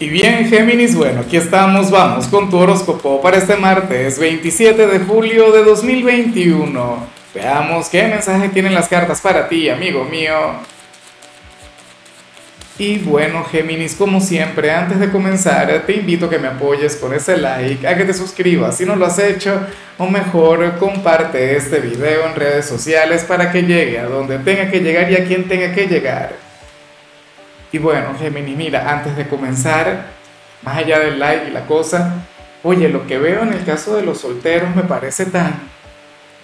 Y bien, Géminis, bueno, aquí estamos, vamos con tu horóscopo para este martes 27 de julio de 2021. Veamos qué mensaje tienen las cartas para ti, amigo mío. Y bueno, Géminis, como siempre, antes de comenzar, te invito a que me apoyes con ese like, a que te suscribas si no lo has hecho, o mejor, comparte este video en redes sociales para que llegue a donde tenga que llegar y a quien tenga que llegar. Y bueno, Gemini, mira, antes de comenzar, más allá del like y la cosa, oye, lo que veo en el caso de los solteros me parece tan,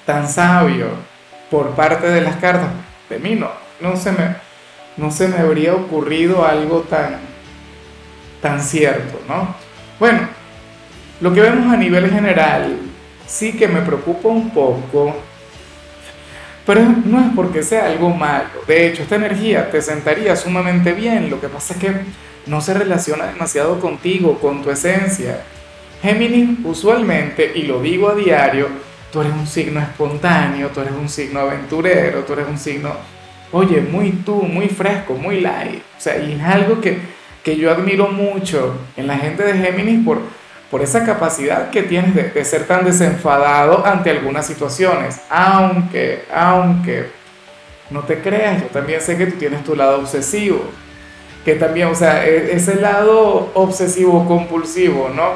tan sabio por parte de las cartas. De mí no, no se me, no se me habría ocurrido algo tan, tan cierto, ¿no? Bueno, lo que vemos a nivel general sí que me preocupa un poco pero no es porque sea algo malo. De hecho, esta energía te sentaría sumamente bien. Lo que pasa es que no se relaciona demasiado contigo, con tu esencia. Géminis, usualmente, y lo digo a diario, tú eres un signo espontáneo, tú eres un signo aventurero, tú eres un signo, oye, muy tú, muy fresco, muy light. O sea, y es algo que, que yo admiro mucho en la gente de Géminis por por esa capacidad que tienes de, ser tan desenfadado ante algunas situaciones. Aunque, aunque, no te creas, yo también sé que tú tienes tu lado obsesivo. Que también, o sea, e, ese lado obsesivo compulsivo, ¿no?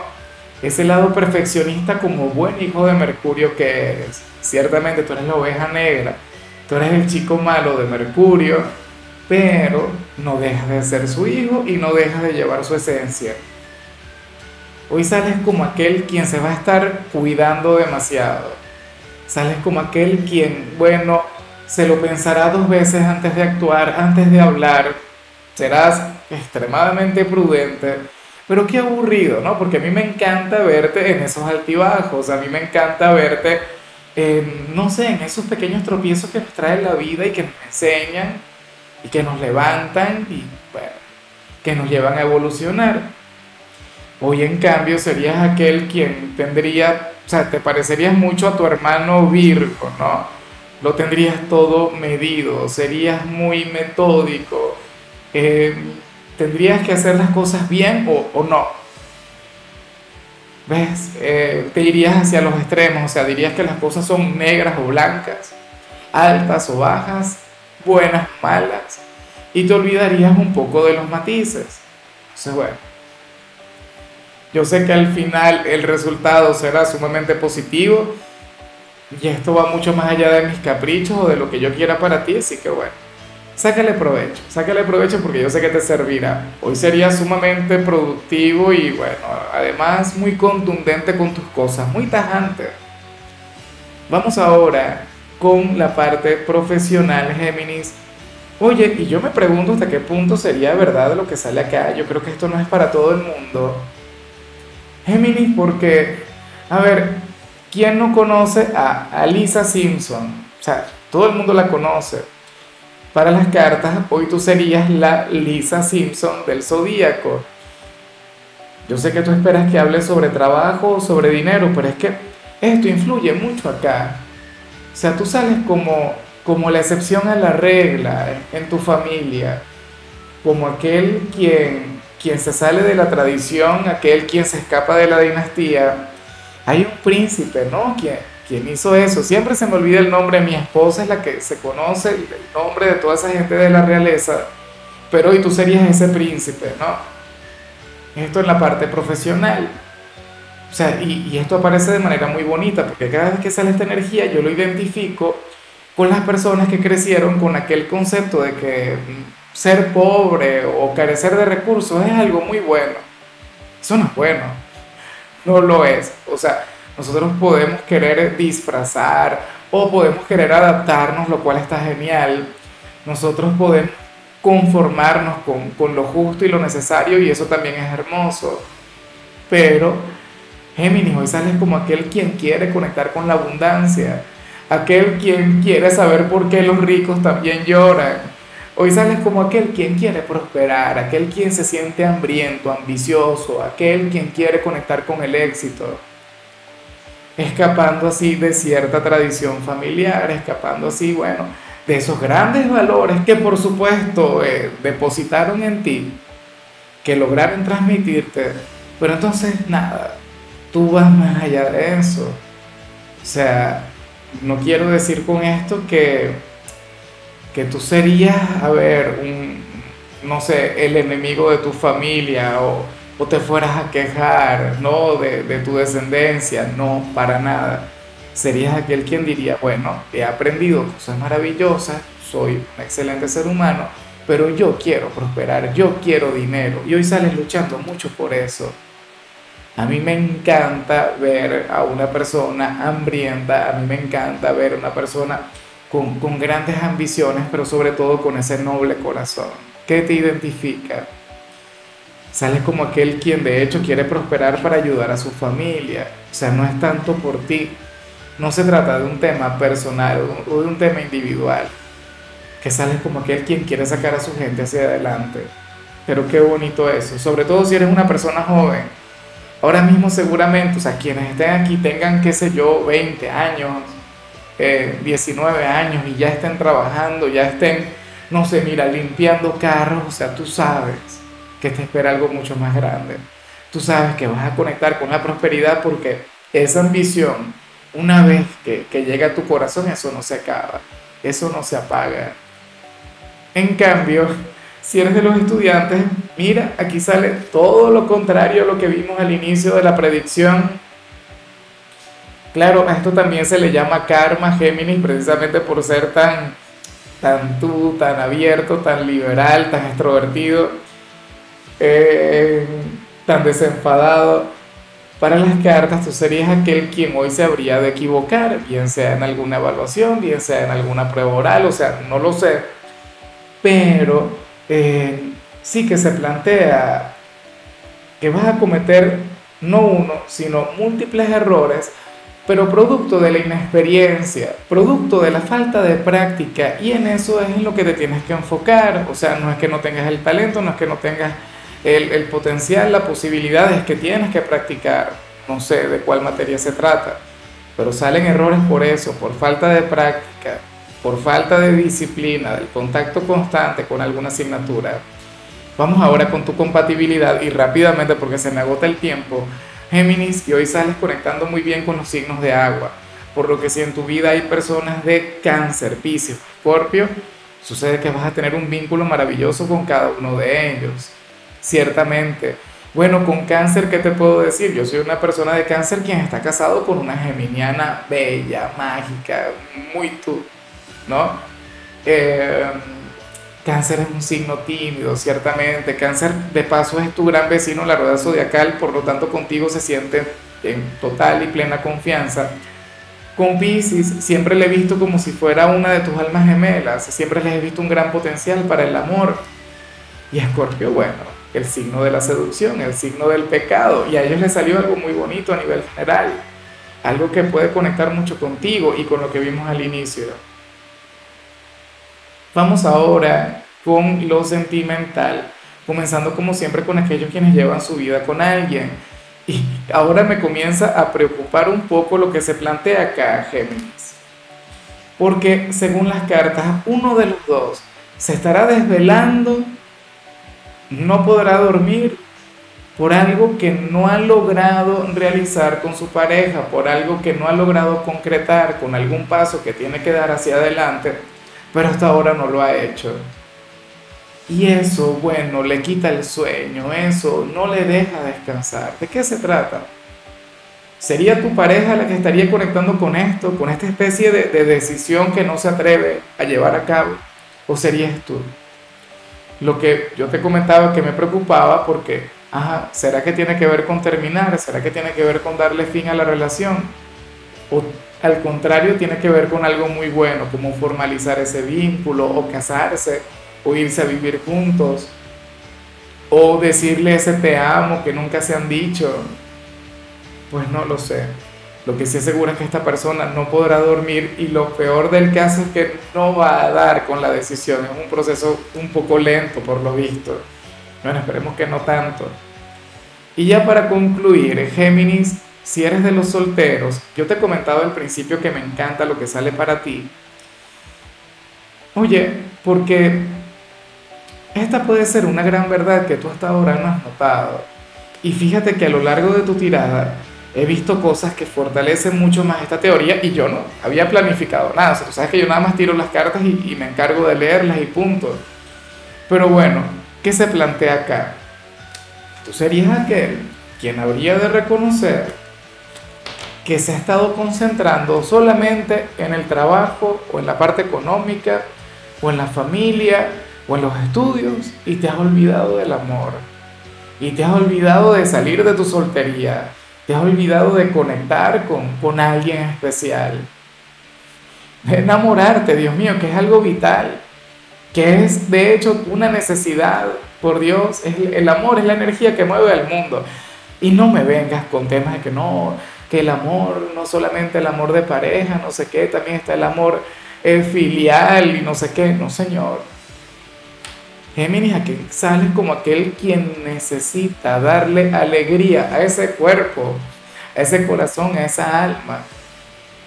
Ese lado perfeccionista como buen hijo de Mercurio que eres. Ciertamente tú eres la oveja negra, tú eres el chico malo de Mercurio, pero no dejas de ser su hijo y no dejas de llevar su esencia. Hoy sales como aquel quien se va a estar cuidando demasiado. Sales como aquel quien, bueno, se lo pensará dos veces antes de actuar, antes de hablar. Serás extremadamente prudente. Pero qué aburrido, ¿no? Porque a mí me encanta verte en esos altibajos, a mí me encanta verte, en, no sé, en esos pequeños tropiezos que nos trae la vida y que nos enseñan y que nos levantan y, bueno, que nos llevan a evolucionar. Hoy en cambio serías aquel quien tendría, o sea, te parecerías mucho a tu hermano Virgo, ¿no? Lo tendrías todo medido, serías muy metódico, eh, tendrías que hacer las cosas bien o, no. ¿Ves? Eh, te irías hacia los extremos, o sea, dirías que las cosas son negras o blancas, altas o bajas, buenas, malas, y te olvidarías un poco de los matices. Entonces, bueno yo sé que al final el resultado será sumamente positivo y esto va mucho más allá de mis caprichos o de lo que yo quiera para ti, así que bueno, sácale provecho, sácale provecho porque yo sé que te servirá. Hoy sería sumamente productivo y bueno, además muy contundente con tus cosas, muy tajante. Vamos ahora con la parte profesional, Géminis. Oye, y yo me pregunto hasta qué punto sería verdad lo que sale acá. Yo creo que esto no es para todo el mundo. Géminis porque, a ver, ¿quién no conoce a, Lisa Simpson? O sea, todo el mundo la conoce. Para las cartas, hoy tú serías la Lisa Simpson del zodíaco. Yo sé que tú esperas que hable sobre trabajo o sobre dinero, pero es que esto influye mucho acá. O sea, tú sales como, como la excepción a la regla en tu familia, como aquel quien quien se sale de la tradición, aquel quien se escapa de la dinastía. Hay un príncipe, ¿no? Quien, hizo eso. Siempre se me olvida el nombre. Mi esposa es la que se conoce el nombre de toda esa gente de la realeza. Pero hoy tú serías ese príncipe, ¿no? Esto en la parte profesional. O sea, y esto aparece de manera muy bonita, porque cada vez que sale esta energía yo lo identifico con las personas que crecieron con aquel concepto de que ser pobre o carecer de recursos es algo muy bueno. Eso no es bueno. No lo es. O sea, nosotros podemos querer disfrazar o podemos querer adaptarnos, lo cual está genial. Nosotros podemos conformarnos con, con lo justo y lo necesario y eso también es hermoso. Pero Géminis hoy sales como aquel quien quiere conectar con la abundancia, aquel quien quiere saber por qué los ricos también lloran Hoy sales como aquel quien quiere prosperar, aquel quien se siente hambriento, ambicioso, aquel quien quiere conectar con el éxito, escapando así de cierta tradición familiar, escapando así, bueno, de esos grandes valores que por supuesto eh, depositaron en ti, que lograron transmitirte, pero entonces nada, tú vas más allá de eso. O sea, no quiero decir con esto que, que tú serías, a ver, un, no sé, el enemigo de tu familia o, te fueras a quejar, no, de, de tu descendencia, no, para nada. Serías aquel quien diría, bueno, he aprendido cosas maravillosas, soy un excelente ser humano, pero yo quiero prosperar, yo quiero dinero. Y hoy sales luchando mucho por eso. A mí me encanta ver a una persona hambrienta, a mí me encanta ver a una persona con, con grandes ambiciones, pero sobre todo con ese noble corazón. ¿Qué te identifica? Sales como aquel quien de hecho quiere prosperar para ayudar a su familia. O sea, no es tanto por ti. No se trata de un tema personal o de un tema individual que sales como aquel quien quiere sacar a su gente hacia adelante. Pero qué bonito eso, sobre todo si eres una persona joven. Ahora mismo seguramente, o sea, quienes estén aquí tengan, qué sé yo, 20 años, 19 eh, años y ya estén trabajando, ya estén, no sé, mira, limpiando carros, o sea, tú sabes que te espera algo mucho más grande. Tú sabes que vas a conectar con la prosperidad porque esa ambición, una vez que, que llega a tu corazón, eso no se acaba, eso no se apaga. En cambio, si eres de los estudiantes, mira, aquí sale todo lo contrario a lo que vimos al inicio de la predicción. Claro, a esto también se le llama karma Géminis precisamente por ser tan, tan tú, tan abierto, tan liberal, tan extrovertido, eh, tan desenfadado. Para las cartas, tú serías aquel quien hoy se habría de equivocar, bien sea en alguna evaluación, bien sea en alguna prueba oral, o sea, no lo sé pero eh, sí que se plantea que vas a cometer no uno, sino múltiples errores, pero producto de la inexperiencia, producto de la falta de práctica, y en eso es en lo que te tienes que enfocar, o sea, no es que no tengas el talento, no es que no tengas el, el potencial, la posibilidad, es que tienes que practicar, no sé de cuál materia se trata, pero salen errores por eso, por falta de práctica, por falta de disciplina, del contacto constante con alguna asignatura. Vamos ahora con tu compatibilidad y rápidamente porque se me agota el tiempo. Géminis, y hoy sales conectando muy bien con los signos de agua, por lo que si en tu vida hay personas de cáncer, Piscis, Escorpio, sucede que vas a tener un vínculo maravilloso con cada uno de ellos. Ciertamente. Bueno, con cáncer, ¿qué te puedo decir? Yo soy una persona de cáncer quien está casado con una geminiana bella, mágica, muy tú ¿no? Eh, cáncer es un signo tímido, ciertamente. Cáncer, de paso, es tu gran vecino en la rueda zodiacal, por lo tanto, contigo se siente en total y plena confianza. Con Pisces siempre le he visto como si fuera una de tus almas gemelas, siempre les he visto un gran potencial para el amor. Y Escorpio, bueno, el signo de la seducción, el signo del pecado, y a ellos les salió algo muy bonito a nivel general, algo que puede conectar mucho contigo y con lo que vimos al inicio. Vamos ahora con lo sentimental, comenzando como siempre con aquellos quienes llevan su vida con alguien. Y ahora me comienza a preocupar un poco lo que se plantea acá, Géminis. Porque según las cartas, uno de los dos se estará desvelando, no podrá dormir por algo que no ha logrado realizar con su pareja, por algo que no ha logrado concretar, con algún paso que tiene que dar hacia adelante pero hasta ahora no lo ha hecho. Y eso, bueno, le quita el sueño, eso no le deja descansar. ¿De qué se trata? ¿Sería tu pareja la que estaría conectando con esto, con esta especie de, decisión que no se atreve a llevar a cabo? ¿O serías tú? Lo que yo te comentaba que me preocupaba porque, ajá, ¿será que tiene que ver con terminar? ¿Será que tiene que ver con darle fin a la relación? ¿O al contrario, tiene que ver con algo muy bueno, como formalizar ese vínculo o casarse o irse a vivir juntos o decirle ese te amo que nunca se han dicho. Pues no lo sé. Lo que sí asegura es que esta persona no podrá dormir y lo peor del caso es que no va a dar con la decisión. Es un proceso un poco lento por lo visto. Bueno, esperemos que no tanto. Y ya para concluir, Géminis si eres de los solteros, yo te he comentado al principio que me encanta lo que sale para ti. Oye, porque esta puede ser una gran verdad que tú hasta ahora no has notado. Y fíjate que a lo largo de tu tirada he visto cosas que fortalecen mucho más esta teoría y yo no había planificado nada. O tú sabes que yo nada más tiro las cartas y, y me encargo de leerlas y punto. Pero bueno, ¿qué se plantea acá? Tú serías aquel quien habría de reconocer que se ha estado concentrando solamente en el trabajo o en la parte económica o en la familia o en los estudios y te has olvidado del amor. Y te has olvidado de salir de tu soltería, te has olvidado de conectar con, con alguien especial, de enamorarte, Dios mío, que es algo vital, que es de hecho una necesidad, por Dios, el amor es la energía que mueve al mundo. Y no me vengas con temas de que no, que el amor, no solamente el amor de pareja, no sé qué, también está el amor eh, filial y no sé qué, no señor. Géminis, aquí sales como aquel quien necesita darle alegría a ese cuerpo, a ese corazón, a esa alma.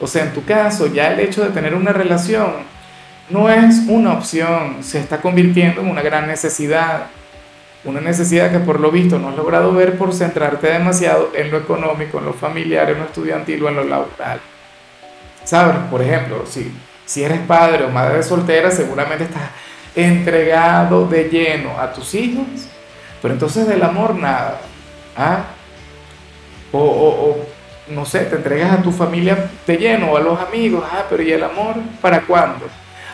O sea, en tu caso, ya el hecho de tener una relación no es una opción, se está convirtiendo en una gran necesidad una necesidad que por lo visto no has logrado ver por centrarte demasiado en lo económico, en lo familiar, en lo estudiantil o en lo laboral. ¿Sabes? Por ejemplo, si, si eres padre o madre soltera, seguramente estás entregado de lleno a tus hijos, pero entonces del amor nada. ¿Ah? O, o, o, no sé, te entregas a tu familia de lleno o a los amigos, ah, pero ¿y el amor para cuándo?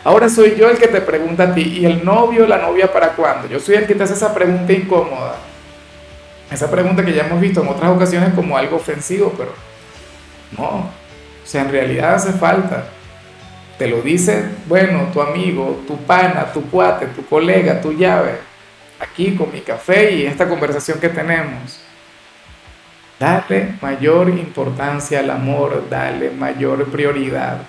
Ahora soy yo el que te pregunta a ti, ¿y el novio, la novia para cuándo? Yo soy el que te hace esa pregunta incómoda. Esa pregunta que ya hemos visto en otras ocasiones como algo ofensivo, pero no. O sea, en realidad hace falta. Te lo dice, bueno, tu amigo, tu pana, tu cuate, tu colega, tu llave. Aquí con mi café y esta conversación que tenemos. Dale mayor importancia al amor, dale mayor prioridad.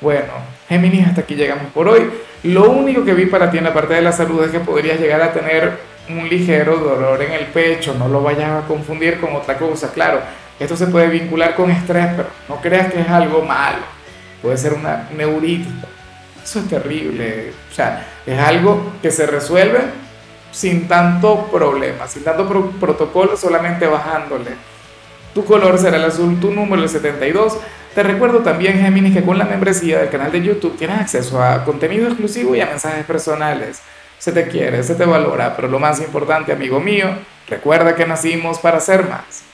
Bueno, Géminis, hasta aquí llegamos por hoy. Lo único que vi para ti en la parte de la salud es que podrías llegar a tener un ligero dolor en el pecho, no lo vayas a confundir con otra cosa. Claro, esto se puede vincular con estrés, pero no creas que es algo malo. Puede ser una neuritis. Eso es terrible. O sea, es algo que se resuelve sin tanto problema, sin tanto protocolo, solamente bajándole. Tu color será el azul, tu número el 72. Te recuerdo también, Géminis, que con la membresía del canal de YouTube tienes acceso a contenido exclusivo y a mensajes personales. Se te quiere, se te valora, pero lo más importante, amigo mío, recuerda que nacimos para ser más.